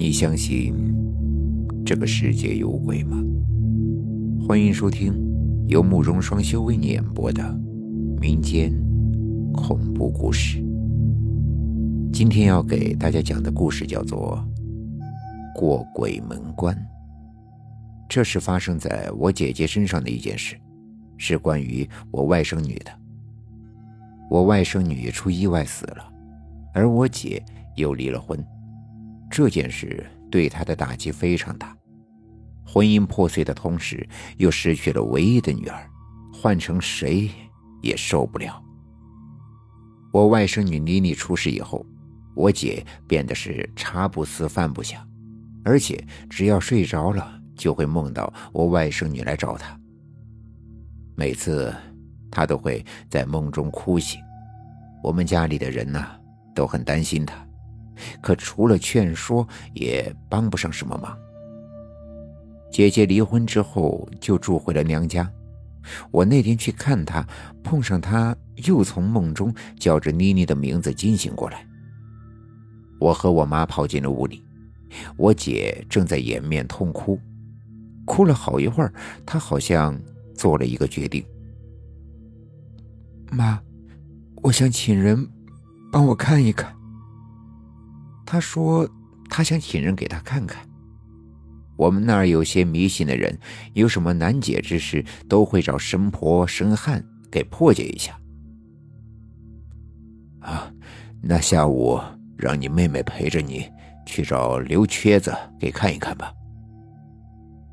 你相信这个世界有鬼吗？欢迎收听由慕容双修为你演播的民间恐怖故事。今天要给大家讲的故事叫做《过鬼门关》。这是发生在我姐姐身上的一件事，是关于我外甥女的。我外甥女出意外死了，而我姐又离了婚。这件事对他的打击非常大，婚姻破碎的同时，又失去了唯一的女儿，换成谁也受不了。我外甥女妮妮出事以后，我姐变得是茶不思饭不想，而且只要睡着了，就会梦到我外甥女来找她。每次她都会在梦中哭醒，我们家里的人呢都很担心她。可除了劝说，也帮不上什么忙。姐姐离婚之后就住回了娘家。我那天去看她，碰上她又从梦中叫着妮妮的名字惊醒过来。我和我妈跑进了屋里，我姐正在掩面痛哭，哭了好一会儿，她好像做了一个决定。妈，我想请人帮我看一看。他说：“他想请人给他看看。我们那儿有些迷信的人，有什么难解之事，都会找神婆、神汉给破解一下。啊，那下午让你妹妹陪着你去找刘瘸子给看一看吧。”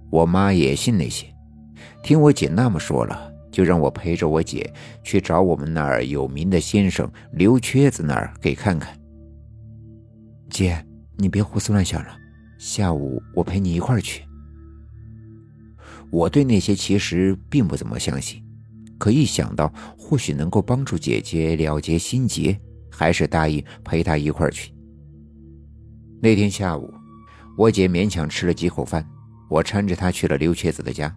我妈也信那些，听我姐那么说了，就让我陪着我姐去找我们那儿有名的先生刘瘸子那儿给看看。姐，你别胡思乱想了。下午我陪你一块儿去。我对那些其实并不怎么相信，可一想到或许能够帮助姐姐了结心结，还是答应陪她一块儿去。那天下午，我姐勉强吃了几口饭，我搀着她去了刘瘸子的家。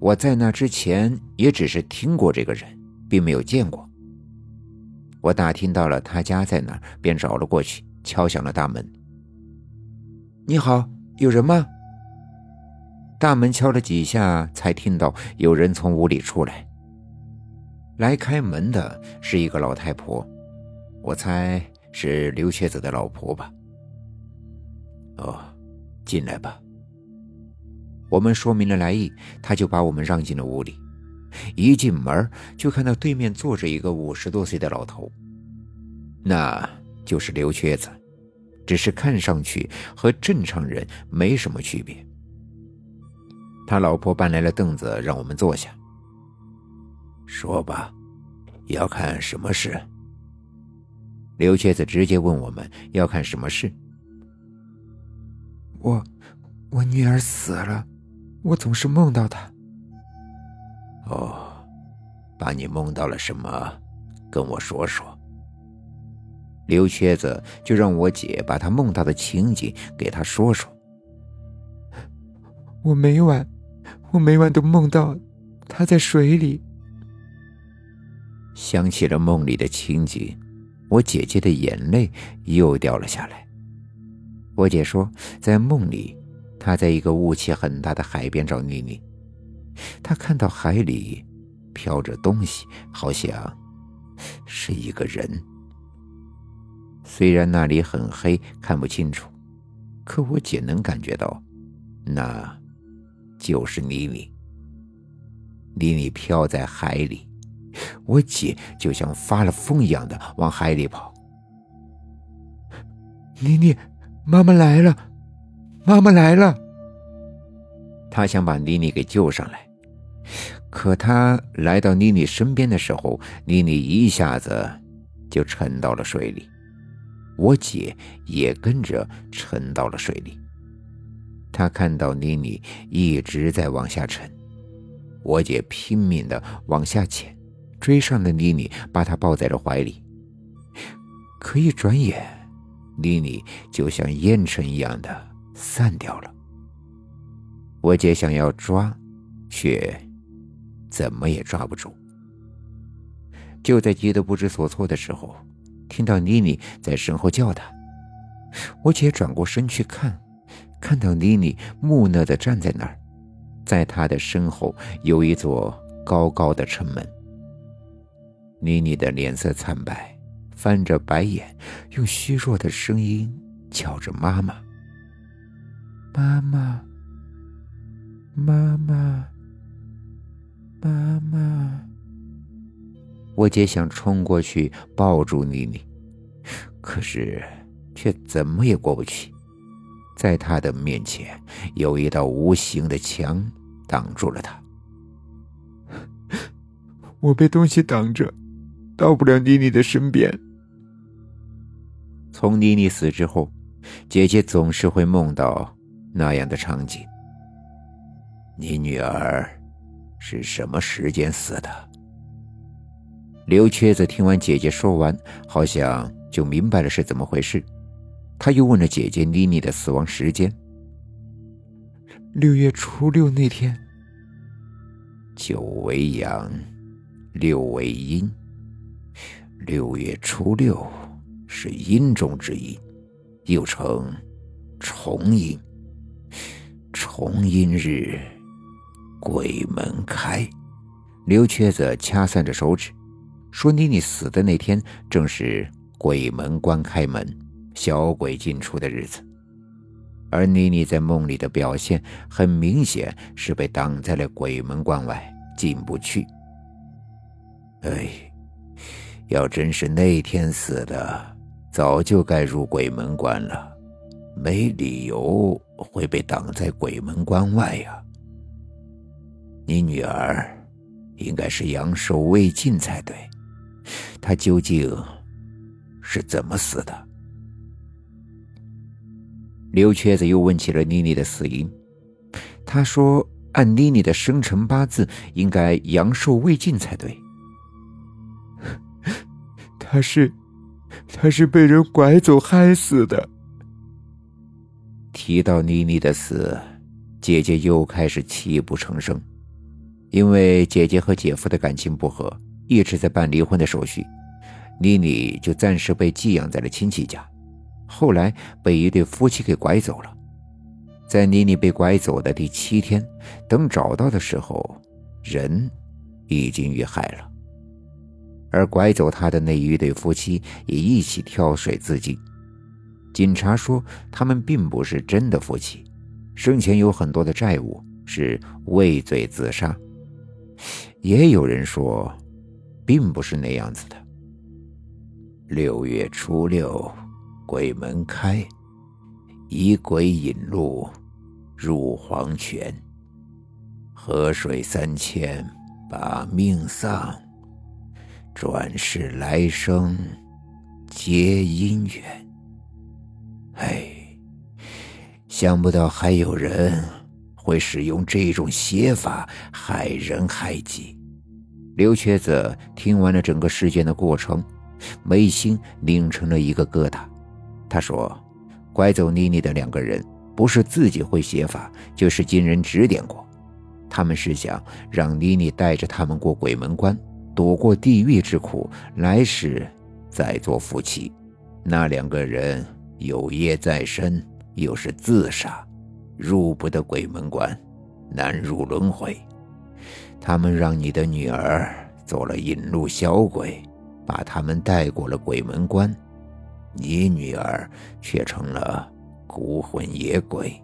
我在那之前也只是听过这个人，并没有见过。我打听到了他家在哪儿，便找了过去。敲响了大门。你好，有人吗？大门敲了几下，才听到有人从屋里出来。来开门的是一个老太婆，我猜是刘瘸子的老婆吧。哦，进来吧。我们说明了来意，他就把我们让进了屋里。一进门就看到对面坐着一个五十多岁的老头，那。就是刘瘸子，只是看上去和正常人没什么区别。他老婆搬来了凳子，让我们坐下。说吧，要看什么事？刘瘸子直接问我们要看什么事。我，我女儿死了，我总是梦到她。哦，把你梦到了什么？跟我说说。刘瘸子就让我姐把他梦到的情景给他说说。我每晚，我每晚都梦到他在水里。想起了梦里的情景，我姐姐的眼泪又掉了下来。我姐说，在梦里，她在一个雾气很大的海边找妮妮，她看到海里飘着东西，好像是一个人。虽然那里很黑，看不清楚，可我姐能感觉到，那，就是妮妮。妮妮飘在海里，我姐就像发了疯一样的往海里跑。妮妮，妈妈来了，妈妈来了。她想把妮妮给救上来，可她来到妮妮身边的时候，妮妮一下子就沉到了水里。我姐也跟着沉到了水里。她看到妮妮一直在往下沉，我姐拼命的往下潜，追上了妮妮，把她抱在了怀里。可一转眼，妮妮就像烟尘一样的散掉了。我姐想要抓，却怎么也抓不住。就在急得不知所措的时候。听到妮妮在身后叫他，我姐转过身去看，看到妮妮木讷的站在那儿，在她的身后有一座高高的城门。妮妮的脸色惨白，翻着白眼，用虚弱的声音叫着：“妈妈，妈妈，妈妈，妈妈。”我姐想冲过去抱住妮妮，可是却怎么也过不去。在她的面前，有一道无形的墙挡住了她。我被东西挡着，到不了妮妮的身边。从妮妮死之后，姐姐总是会梦到那样的场景。你女儿是什么时间死的？刘瘸子听完姐姐说完，好像就明白了是怎么回事。他又问了姐姐妮妮的死亡时间：六月初六那天。九为阳，六为阴。六月初六是阴中之阴，又称重阴。重阴日，鬼门开。刘瘸子掐算着手指。说妮妮死的那天正是鬼门关开门、小鬼进出的日子，而妮妮在梦里的表现很明显是被挡在了鬼门关外，进不去。哎，要真是那天死的，早就该入鬼门关了，没理由会被挡在鬼门关外呀。你女儿应该是阳寿未尽才对。他究竟是怎么死的？刘瘸子又问起了妮妮的死因。他说：“按妮妮的生辰八字，应该阳寿未尽才对。他是，他是被人拐走害死的。”提到妮妮的死，姐姐又开始泣不成声，因为姐姐和姐夫的感情不和。一直在办离婚的手续，妮妮就暂时被寄养在了亲戚家。后来被一对夫妻给拐走了。在妮妮被拐走的第七天，等找到的时候，人已经遇害了。而拐走她的那一对夫妻也一起跳水自尽。警察说，他们并不是真的夫妻，生前有很多的债务，是畏罪自杀。也有人说。并不是那样子的。六月初六，鬼门开，以鬼引路，入黄泉。河水三千，把命丧。转世来生，皆因缘。哎，想不到还有人会使用这种邪法害人害己。刘瘸子听完了整个事件的过程，眉心拧成了一个疙瘩。他说：“拐走妮妮的两个人，不是自己会写法，就是经人指点过。他们是想让妮妮带着他们过鬼门关，躲过地狱之苦，来世再做夫妻。那两个人有业在身，又是自杀，入不得鬼门关，难入轮回。”他们让你的女儿做了引路小鬼，把他们带过了鬼门关，你女儿却成了孤魂野鬼。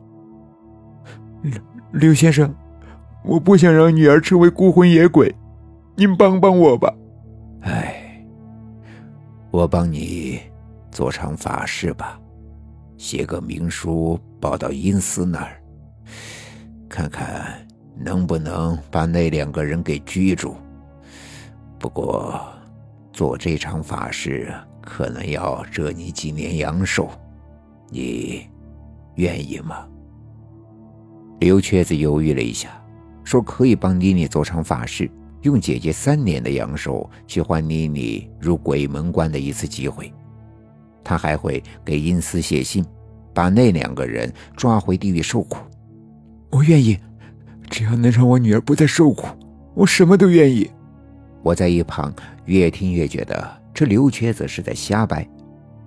刘刘先生，我不想让女儿成为孤魂野鬼，您帮帮我吧。哎，我帮你做场法事吧，写个明书报到阴司那儿，看看。能不能把那两个人给拘住？不过，做这场法事可能要折你几年阳寿，你愿意吗？刘瘸子犹豫了一下，说：“可以帮妮妮做场法事，用姐姐三年的阳寿去换妮妮入鬼门关的一次机会。他还会给阴司写信，把那两个人抓回地狱受苦。”我愿意。只要能让我女儿不再受苦，我什么都愿意。我在一旁越听越觉得这刘瘸子是在瞎掰。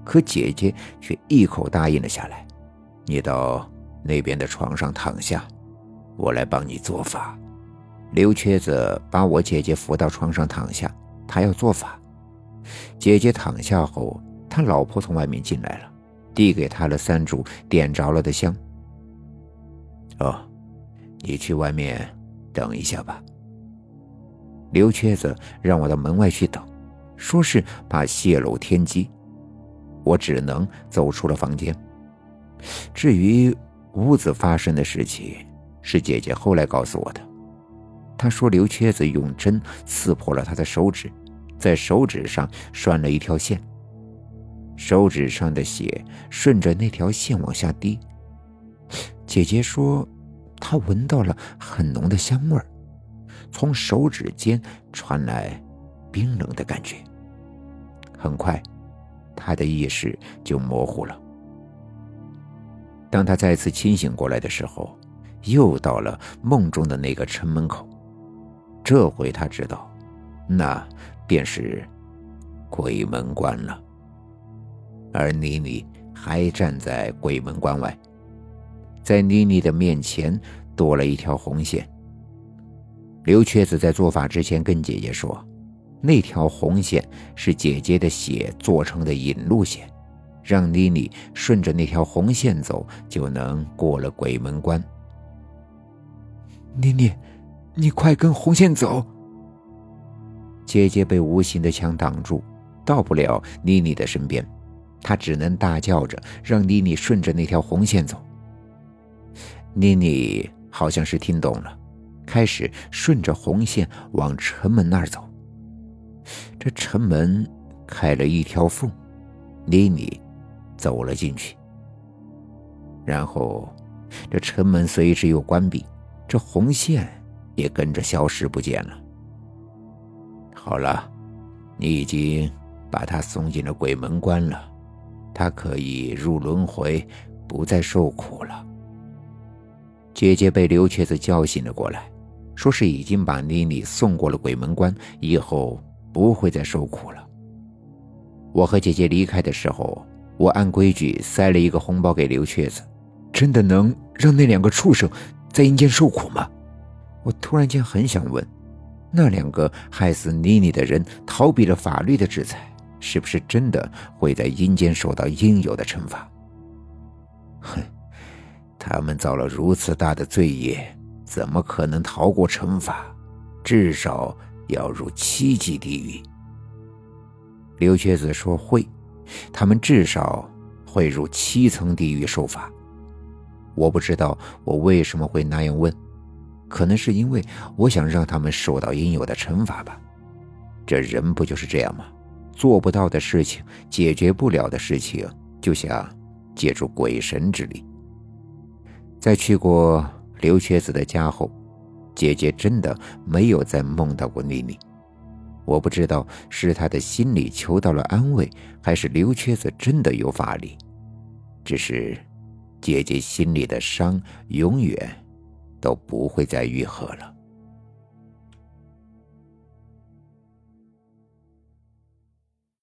可姐姐却一口答应了下来：“你到那边的床上躺下，我来帮你做法。”刘瘸子把我姐姐扶到床上躺下，他要做法。姐姐躺下后，他老婆从外面进来了，递给他了三炷点着了的香。哦，你去外面等一下吧。刘瘸子让我到门外去等，说是怕泄露天机。我只能走出了房间。至于屋子发生的事情，是姐姐后来告诉我的。她说刘瘸子用针刺破了她的手指，在手指上拴了一条线。手指上的血顺着那条线往下滴。姐姐说，她闻到了很浓的香味儿，从手指间传来冰冷的感觉。很快。他的意识就模糊了。当他再次清醒过来的时候，又到了梦中的那个城门口。这回他知道，那便是鬼门关了。而妮妮还站在鬼门关外，在妮妮的面前多了一条红线。刘瘸子在做法之前跟姐姐说。那条红线是姐姐的血做成的引路线，让妮妮顺着那条红线走，就能过了鬼门关。妮妮，你快跟红线走！姐姐被无形的墙挡住，到不了妮妮的身边，她只能大叫着让妮妮顺着那条红线走。妮妮好像是听懂了，开始顺着红线往城门那儿走。这城门开了一条缝，妮妮走了进去。然后，这城门随之又关闭，这红线也跟着消失不见了。好了，你已经把他送进了鬼门关了，他可以入轮回，不再受苦了。姐姐被刘瘸子叫醒了过来，说是已经把妮妮送过了鬼门关，以后。不会再受苦了。我和姐姐离开的时候，我按规矩塞了一个红包给刘瘸子。真的能让那两个畜生在阴间受苦吗？我突然间很想问，那两个害死妮妮的人逃避了法律的制裁，是不是真的会在阴间受到应有的惩罚？哼，他们造了如此大的罪业，怎么可能逃过惩罚？至少。要入七级地狱。刘瘸子说会，他们至少会入七层地狱受罚。我不知道我为什么会那样问，可能是因为我想让他们受到应有的惩罚吧。这人不就是这样吗？做不到的事情，解决不了的事情，就想借助鬼神之力。在去过刘瘸子的家后。姐姐真的没有再梦到过妮妮，我不知道是她的心里求到了安慰，还是刘瘸子真的有法力。只是，姐姐心里的伤永远都不会再愈合了。